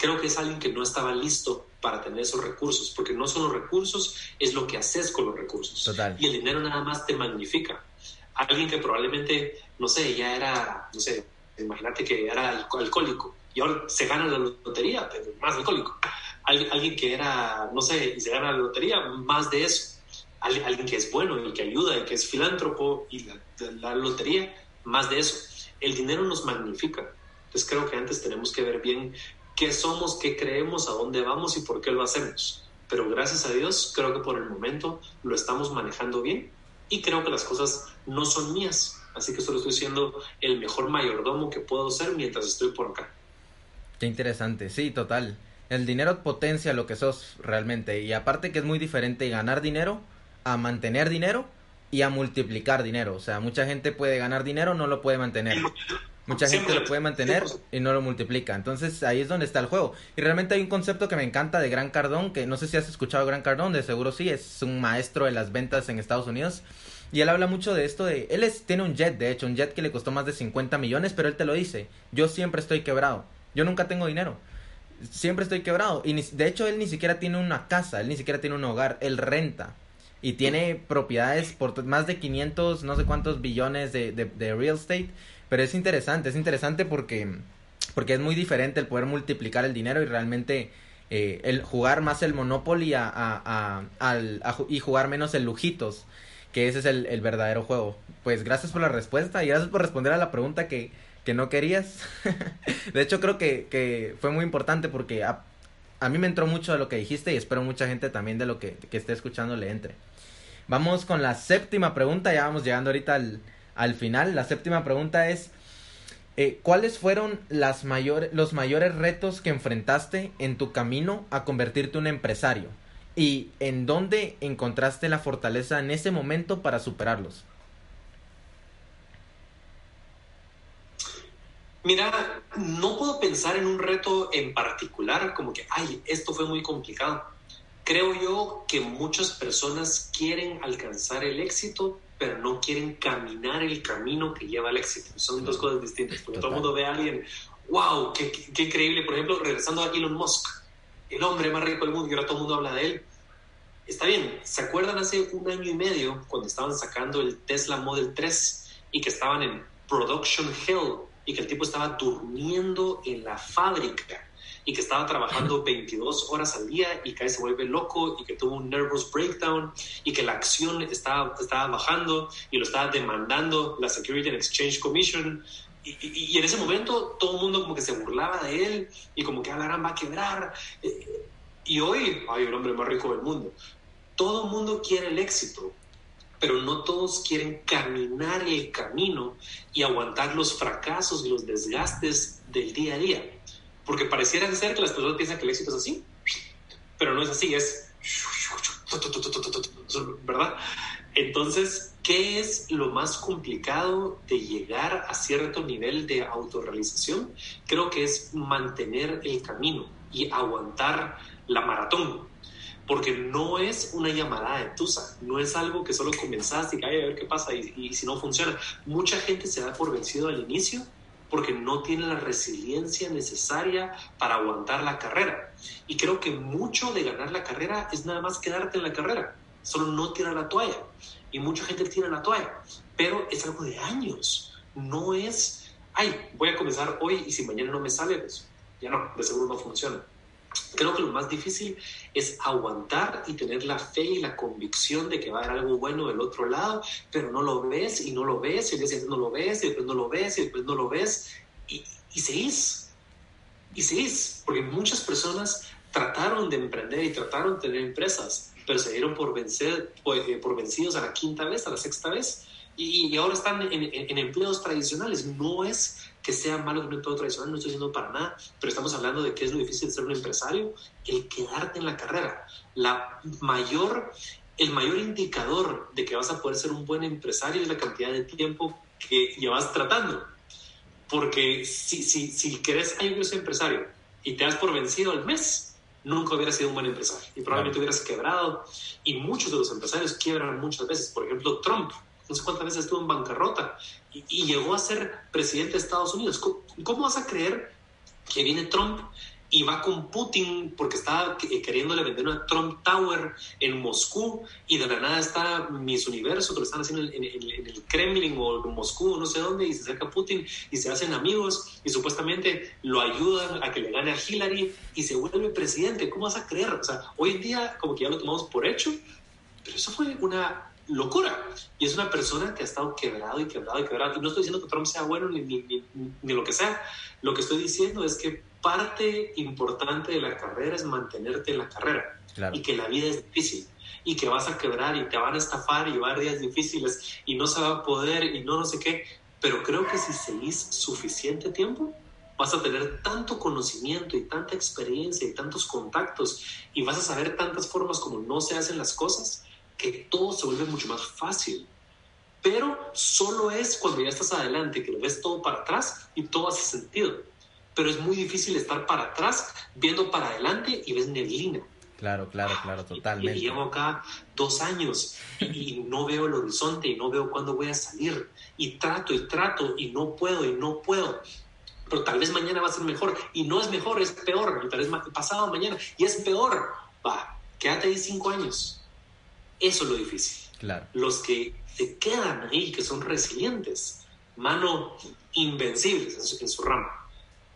[SPEAKER 2] creo que es alguien que no estaba listo para tener esos recursos, porque no son los recursos, es lo que haces con los recursos.
[SPEAKER 1] Total.
[SPEAKER 2] Y el dinero nada más te magnifica. Alguien que probablemente, no sé, ya era, no sé, imagínate que era alcohólico y ahora se gana la lotería, pero más alcohólico. Alguien que era, no sé, y se gana la lotería, más de eso. Alguien que es bueno y que ayuda y que es filántropo y la, la lotería, más de eso. El dinero nos magnifica. Entonces creo que antes tenemos que ver bien qué somos, qué creemos, a dónde vamos y por qué lo hacemos. Pero gracias a Dios, creo que por el momento lo estamos manejando bien y creo que las cosas no son mías. Así que solo estoy siendo el mejor mayordomo que puedo ser mientras estoy por acá.
[SPEAKER 1] Qué interesante, sí, total. El dinero potencia lo que sos realmente. Y aparte que es muy diferente ganar dinero a mantener dinero y a multiplicar dinero. O sea, mucha gente puede ganar dinero, no lo puede mantener. Mucha gente lo puede mantener y no lo multiplica. Entonces ahí es donde está el juego. Y realmente hay un concepto que me encanta de Gran Cardón, que no sé si has escuchado Gran Cardón, de seguro sí, es un maestro de las ventas en Estados Unidos. Y él habla mucho de esto de... Él es, tiene un jet, de hecho, un jet que le costó más de 50 millones, pero él te lo dice. Yo siempre estoy quebrado. Yo nunca tengo dinero. Siempre estoy quebrado. Y de hecho él ni siquiera tiene una casa, él ni siquiera tiene un hogar, él renta. Y tiene propiedades por más de 500, no sé cuántos billones de, de, real estate, pero es interesante, es interesante porque, porque es muy diferente el poder multiplicar el dinero y realmente eh, el jugar más el Monopoly a, a, y jugar menos el Lujitos, que ese es el, el, verdadero juego. Pues gracias por la respuesta y gracias por responder a la pregunta que, que no querías. de hecho creo que, que fue muy importante porque a, a mí me entró mucho de lo que dijiste y espero mucha gente también de lo que, que esté escuchando le entre. Vamos con la séptima pregunta, ya vamos llegando ahorita al, al final. La séptima pregunta es, eh, ¿cuáles fueron las los mayores retos que enfrentaste en tu camino a convertirte en un empresario? ¿Y en dónde encontraste la fortaleza en ese momento para superarlos?
[SPEAKER 2] Mira, no puedo pensar en un reto en particular como que, ay, esto fue muy complicado creo yo que muchas personas quieren alcanzar el éxito, pero no quieren caminar el camino que lleva al éxito. Son dos cosas distintas. Porque todo el mundo ve a alguien, wow, qué, qué, increíble. Por ejemplo, regresando a Elon Musk, el hombre más rico del mundo, y ahora todo el mundo habla de él. Está bien, ¿se acuerdan hace un año y medio cuando estaban sacando el Tesla Model 3 y que estaban en Production Hell y que el tipo estaba durmiendo en la fábrica? Y que estaba trabajando 22 horas al día y que se vuelve loco y que tuvo un nervous breakdown y que la acción estaba, estaba bajando y lo estaba demandando la Security and Exchange Commission. Y, y, en ese momento todo el mundo como que se burlaba de él y como que hablarán va a quebrar. Y hoy, hay el hombre más rico del mundo. Todo el mundo quiere el éxito, pero no todos quieren caminar el camino y aguantar los fracasos y los desgastes del día a día. Porque pareciera ser que las personas piensan que el éxito es así, pero no es así, es... ¿Verdad? Entonces, ¿qué es lo más complicado de llegar a cierto nivel de autorrealización? Creo que es mantener el camino y aguantar la maratón. Porque no es una llamada de tusa, no es algo que solo comenzaste y a ver qué pasa y, y si no funciona. Mucha gente se da por vencido al inicio porque no tiene la resiliencia necesaria para aguantar la carrera. Y creo que mucho de ganar la carrera es nada más quedarte en la carrera, solo no tirar la toalla. Y mucha gente tira la toalla, pero es algo de años, no es, ay, voy a comenzar hoy y si mañana no me sale, pues ya no, de seguro no funciona. Creo que lo más difícil es aguantar y tener la fe y la convicción de que va a haber algo bueno del otro lado, pero no lo ves y no lo ves y después no lo ves y después no lo ves y después no lo ves y, y seguís. Y seguís, porque muchas personas trataron de emprender y trataron de tener empresas, pero se dieron por, vencer, por, eh, por vencidos a la quinta vez, a la sexta vez, y, ahora están en, en, empleos tradicionales. No es que sea malo un empleo tradicional, no estoy diciendo para nada, pero estamos hablando de que es lo difícil de ser un empresario, el quedarte en la carrera. La mayor, el mayor indicador de que vas a poder ser un buen empresario es la cantidad de tiempo que llevas tratando. Porque si, si, si querés, ay, yo soy empresario y te das por vencido al mes, nunca hubieras sido un buen empresario y probablemente hubieras quebrado. Y muchos de los empresarios quiebran muchas veces. Por ejemplo, Trump no sé cuántas veces estuvo en bancarrota y, llegó a ser presidente de Estados Unidos. ¿Cómo, vas a creer que viene Trump y va con Putin porque estaba queriéndole vender una Trump Tower en Moscú y de la nada está Miss Universo que lo están haciendo en, el Kremlin o en Moscú, no sé dónde, y se acerca Putin y se hacen amigos y supuestamente lo ayudan a que le gane a Hillary y se vuelve presidente. ¿Cómo vas a creer? O sea, hoy en día como que ya lo tomamos por hecho, pero eso fue una locura. Y es una persona que ha estado quebrado y quebrado y quebrado. Y no estoy diciendo que Trump sea bueno ni, ni, ni, lo que sea. Lo que estoy diciendo es que parte importante de la carrera es mantenerte en la carrera. Y que la vida es difícil. Y que vas a quebrar y te van a estafar y va a haber días difíciles y no se va a poder y no no sé qué. Pero creo que si seguís suficiente tiempo, vas a tener tanto conocimiento y tanta experiencia y tantos contactos y vas a saber tantas formas como no se hacen las cosas que todo se vuelve mucho más fácil. Pero solo es cuando ya estás adelante, que lo ves todo para atrás y todo hace sentido. Pero es muy difícil estar para atrás, viendo para adelante y ves neblina.
[SPEAKER 1] Claro, claro, claro, totalmente.
[SPEAKER 2] Y, llevo acá dos años y, no veo el horizonte y no veo cuándo voy a salir. Y trato y trato y no puedo y no puedo. Pero tal vez mañana va a ser mejor. Y no es mejor, es peor. tal vez pasado mañana y es peor. Va, quédate ahí cinco años Eso es lo difícil.
[SPEAKER 1] Claro.
[SPEAKER 2] Los que se quedan ahí, que son resilientes, mano, invencibles en su, en su rama.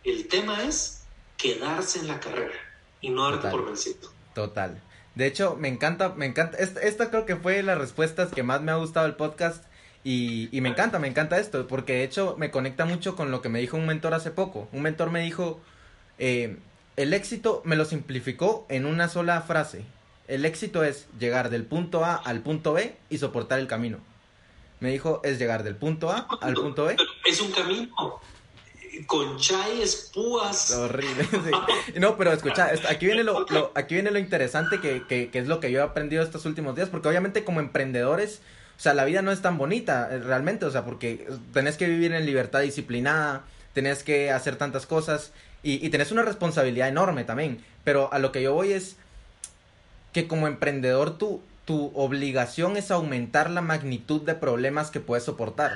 [SPEAKER 2] El tema es quedarse en la carrera y no darte por vencido.
[SPEAKER 1] Total. De hecho, me encanta, me encanta. Esta, esta creo que fue las respuestas que más me ha gustado el podcast. Y, y me encanta, me encanta esto. Porque de hecho me conecta mucho con lo que me dijo un mentor hace poco. Un mentor me dijo: eh, El éxito me lo simplificó en una sola frase. El éxito es llegar del punto A al punto B y soportar el camino. Me dijo: Es llegar del punto A al punto B
[SPEAKER 2] es un camino con chayes, púas.
[SPEAKER 1] Horrible, sí. No, pero escucha, aquí viene lo, lo- aquí viene lo interesante que, que, que es lo que yo he aprendido estos últimos días, porque obviamente como emprendedores, o sea, la vida no es tan bonita eh, realmente, o sea, porque tenés que vivir en libertad disciplinada, tenés que hacer tantas cosas y, y tenés una responsabilidad enorme también, pero a lo que yo voy es que como emprendedor tu, tu obligación es aumentar la magnitud de problemas que puedes soportar.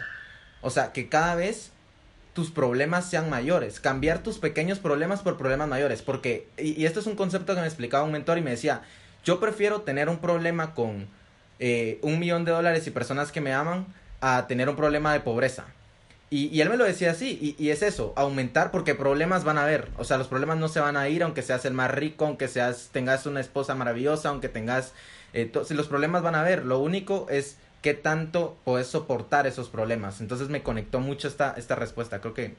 [SPEAKER 1] O sea, que cada vez tus problemas sean mayores, cambiar tus pequeños problemas por problemas mayores, porque, y, esto es un concepto que me explicaba un mentor y me decía, yo prefiero tener un problema con eh, un millón de dólares y personas que me aman a tener un problema de pobreza. Y, él me lo decía así, y, es eso, aumentar porque problemas van a haber, o sea, los problemas no se van a ir aunque seas el más rico, aunque seas, tengas una esposa maravillosa, aunque tengas, eh, los problemas van a haber, lo único es qué tanto puedes soportar esos problemas. Entonces me conectó mucho esta, esta respuesta, creo que,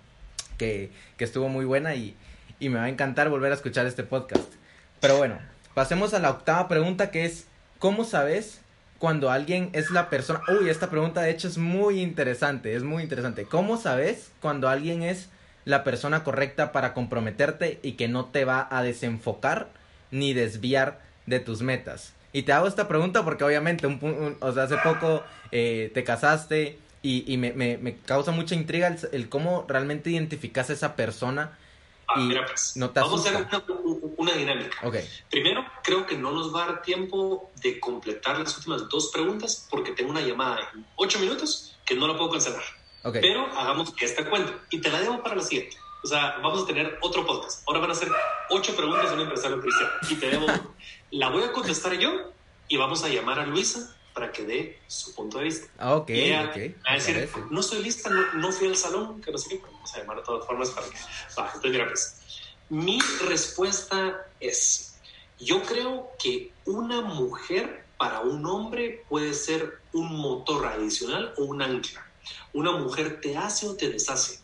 [SPEAKER 1] que, que estuvo muy buena y, y me va a encantar volver a escuchar este podcast. Pero bueno, pasemos a la octava pregunta que es, ¿cómo sabes cuando alguien es la persona? Uy, esta pregunta de hecho es muy interesante, es muy interesante. ¿Cómo sabes cuando alguien es la persona correcta para comprometerte y que no te va a desenfocar ni desviar de tus metas? Y te hago esta pregunta porque obviamente, un, un- o sea, hace poco eh, te casaste y, y me, me- me causa mucha intriga el, el cómo realmente identificas a esa persona.
[SPEAKER 2] Ah, mira, pues,
[SPEAKER 1] no
[SPEAKER 2] vamos a hacer
[SPEAKER 1] asusta.
[SPEAKER 2] una, una dinámica.
[SPEAKER 1] Ok,
[SPEAKER 2] Primero, creo que no nos va a dar tiempo de completar las últimas dos preguntas porque tengo una llamada en ocho minutos que no la puedo cancelar.
[SPEAKER 1] ok.
[SPEAKER 2] Pero hagamos esta cuenta y te la debo para la siguiente. O sea, vamos a tener otro podcast. Ahora van a ser ocho preguntas de un empresario cristiano y te debo. la voy a contestar yo y vamos a llamar a Luisa para que dé su punto de vista.
[SPEAKER 1] Ah, ok,
[SPEAKER 2] Y ella
[SPEAKER 1] ok.
[SPEAKER 2] va a decir, no estoy lista, no, no fui al salón, que no sé qué, pero vamos a llamar de todas formas para que... Va, entonces mira pues, mi respuesta es, yo creo que una mujer para un hombre puede ser un motor adicional o un ancla. Una mujer te hace o te deshace.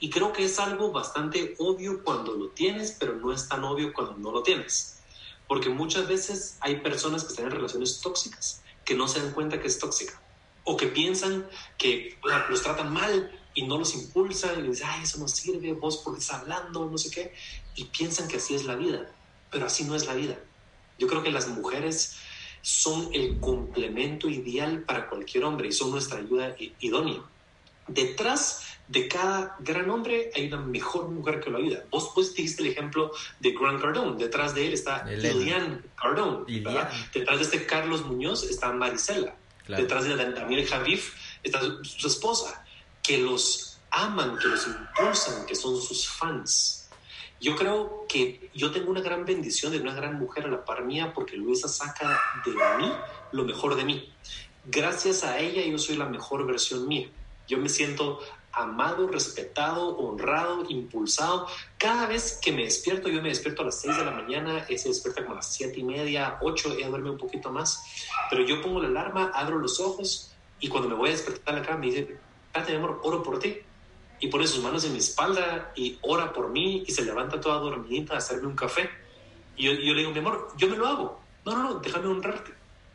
[SPEAKER 2] Y creo que es algo bastante obvio cuando lo tienes, pero no es tan obvio cuando no lo tienes. Porque muchas veces hay personas que están en relaciones tóxicas que no se dan cuenta que es tóxica o que piensan que los tratan mal y no los impulsan y dicen, ay, eso no sirve, vos porque estás hablando, no sé qué, y piensan que así es la vida, pero así no es la vida. Yo creo que las mujeres son el complemento ideal para cualquier hombre y son nuestra ayuda idónea. Detrás de cada gran hombre hay una mejor mujer que lo ayuda. Vos, vos dijiste el ejemplo de Grant Cardone. Detrás de él está. Lilian Cardone. Detrás de este Carlos Muñoz está Marisela.
[SPEAKER 1] Claro.
[SPEAKER 2] Detrás de Daniel Javif está su, su esposa, que los aman, que los impulsan, que son sus fans. Yo creo que yo tengo una gran bendición de una gran mujer a la par mía porque Luisa saca de mí lo mejor de mí. Gracias a ella yo soy la mejor versión mía. Yo me siento amado, respetado, honrado, impulsado. Cada vez que me despierto, yo me despierto a las 6 de la mañana, se despierta como a las 7 y media, 8, ella duerme un poquito más, pero yo pongo la alarma, abro los ojos y cuando me voy a despertar la cama me dice, espérate mi amor, oro por ti. Y pone sus manos en mi espalda y ora por mí y se levanta toda dormidita a hacerme un café. Y yo, yo le digo, mi amor, yo me lo hago. No, no, no, déjame honrarte.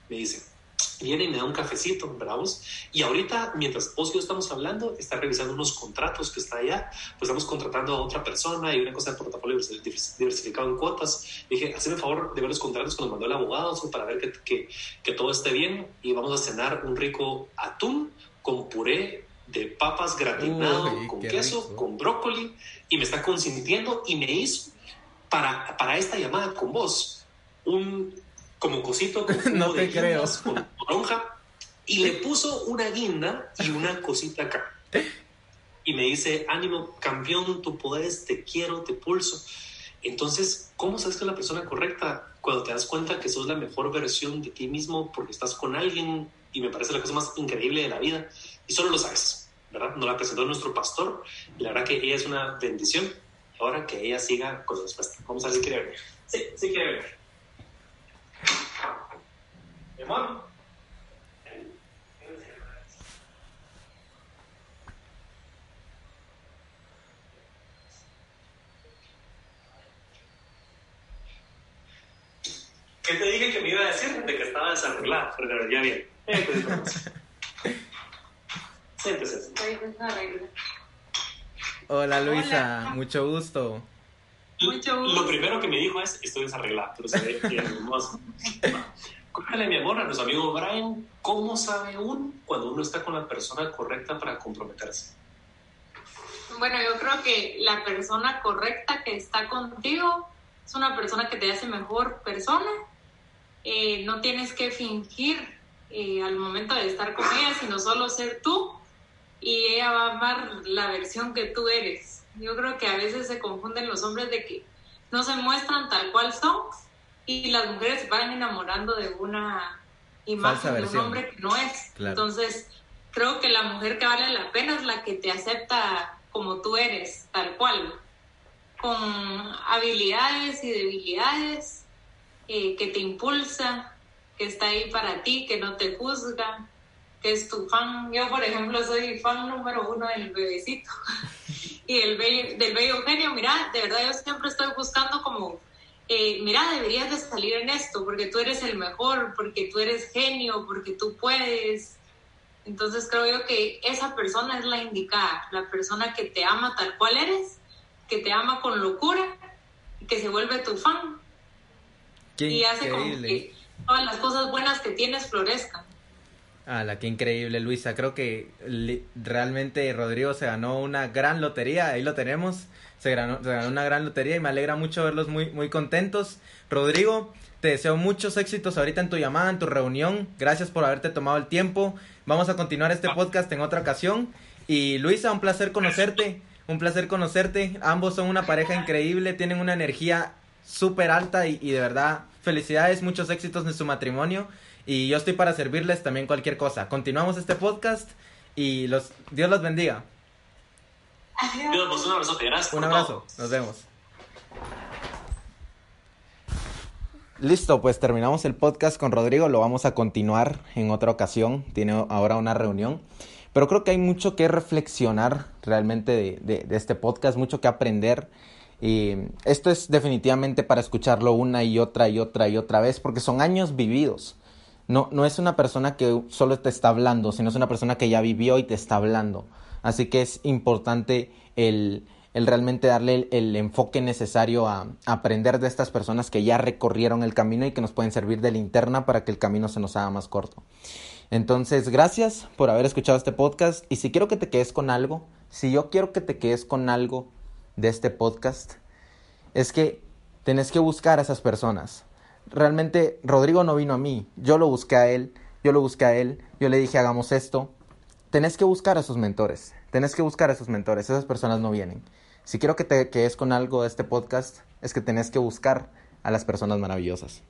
[SPEAKER 2] Me dice, viene y me da un cafecito, bravos. Y ahorita, mientras vos y yo estamos hablando, está revisando unos contratos que está allá, pues estamos contratando a otra persona y una cosa de portafolio divers- diversificado en cuotas. dije, hazme el favor de ver los contratos cuando mandó el abogado para ver que, que, que todo esté bien y vamos a cenar un rico atún con puré de papas gratinado,
[SPEAKER 1] Uy,
[SPEAKER 2] con queso,
[SPEAKER 1] rico.
[SPEAKER 2] con brócoli y me está consintiendo y me hizo para, para esta llamada con vos un como cosito con
[SPEAKER 1] No te
[SPEAKER 2] de
[SPEAKER 1] creo.
[SPEAKER 2] guindas, con toronja y le puso una guinda y una cosita acá. Y me dice, ánimo, campeón, tú puedes, te quiero, te pulso. Entonces, ¿cómo sabes que es la persona correcta? Cuando te das cuenta que sos la mejor versión de ti mismo porque estás con alguien y me parece la cosa más increíble de la vida y solo lo sabes, ¿verdad? Nos la presentó nuestro pastor y la verdad que ella es una bendición. Ahora que ella siga con la respuesta. Vamos a ver si quiere venir. Sí, sí quiere venir. ¿Qué te dije que me iba a decir? De que estaba desarreglada, pero ya bien. Siéntese.
[SPEAKER 1] Hola Luisa, mucho gusto.
[SPEAKER 2] Mucho gusto. Lo primero que me dijo es, estoy desarreglada, pero se ve hermoso. Cuéntale, mi amor, a nuestro amigo Brian, ¿cómo sabe uno cuando uno está con la persona correcta para comprometerse?
[SPEAKER 3] Bueno, yo creo que la persona correcta que está contigo es una persona que te hace mejor persona eh, no tienes que fingir eh, al momento de estar con ella, sino solo ser tú y ella va a amar la versión que tú eres. Yo creo que a veces se confunden los hombres de que no se muestran tal cual son y las mujeres se van enamorando de una imagen de un hombre que no es. Entonces, creo que la mujer que vale la pena es la que te acepta como tú eres, tal cual, con habilidades y debilidades eh, que te impulsa, que está ahí para ti, que no te juzga, que es tu fan. Yo, por ejemplo, soy fan número uno del bebecito y el del bello Eugenio. Mira, de verdad yo siempre estoy buscando como, eh, mira, deberías de salir en esto porque tú eres el mejor, porque tú eres genio, porque tú puedes. Entonces creo yo que esa persona es la indicada, la persona que te ama tal cual eres, que te ama con locura y que se vuelve tu fan y hace como que todas las cosas buenas que tienes florezcan.
[SPEAKER 1] Ah, la que increíble, Luisa. Creo que realmente Rodrigo se ganó una gran lotería. Ahí lo tenemos. Se ganó, se ganó una gran lotería y me alegra mucho verlos muy, muy contentos. Rodrigo, te deseo muchos éxitos ahorita en tu llamada, en tu reunión. Gracias por haberte tomado el tiempo. Vamos a continuar este podcast en otra ocasión. Y Luisa, un placer conocerte. Un placer conocerte. Ambos son una pareja increíble, tienen una energía súper alta y, de verdad, felicidades, muchos éxitos en su matrimonio y yo estoy para servirles también cualquier cosa. Continuamos este podcast y los Dios los bendiga.
[SPEAKER 2] Dios, un abrazo, gracias.
[SPEAKER 1] Un abrazo, nos vemos. Listo, pues terminamos el podcast con Rodrigo, lo vamos a continuar en otra ocasión, tiene ahora una reunión, pero creo que hay mucho que reflexionar realmente de este podcast, mucho que aprender y esto es definitivamente para escucharlo una y otra y otra y otra vez, porque son años vividos. No, no es una persona que solo te está hablando, sino es una persona que ya vivió y te está hablando. Así que es importante el, el realmente darle el, enfoque necesario a, a, aprender de estas personas que ya recorrieron el camino y que nos pueden servir de linterna para que el camino se nos haga más corto. Entonces, gracias por haber escuchado este podcast y si quiero que te quedes con algo, si yo quiero que te quedes con algo de este podcast es que tenés que buscar a esas personas. Realmente Rodrigo no vino a mí, yo lo busqué a él, yo lo busqué a él, yo le dije hagamos esto. Tenés que buscar a esos mentores, tenés que buscar a esos mentores, esas personas no vienen. Si quiero que te quedes con algo de este podcast, es que tenés que buscar a las personas maravillosas.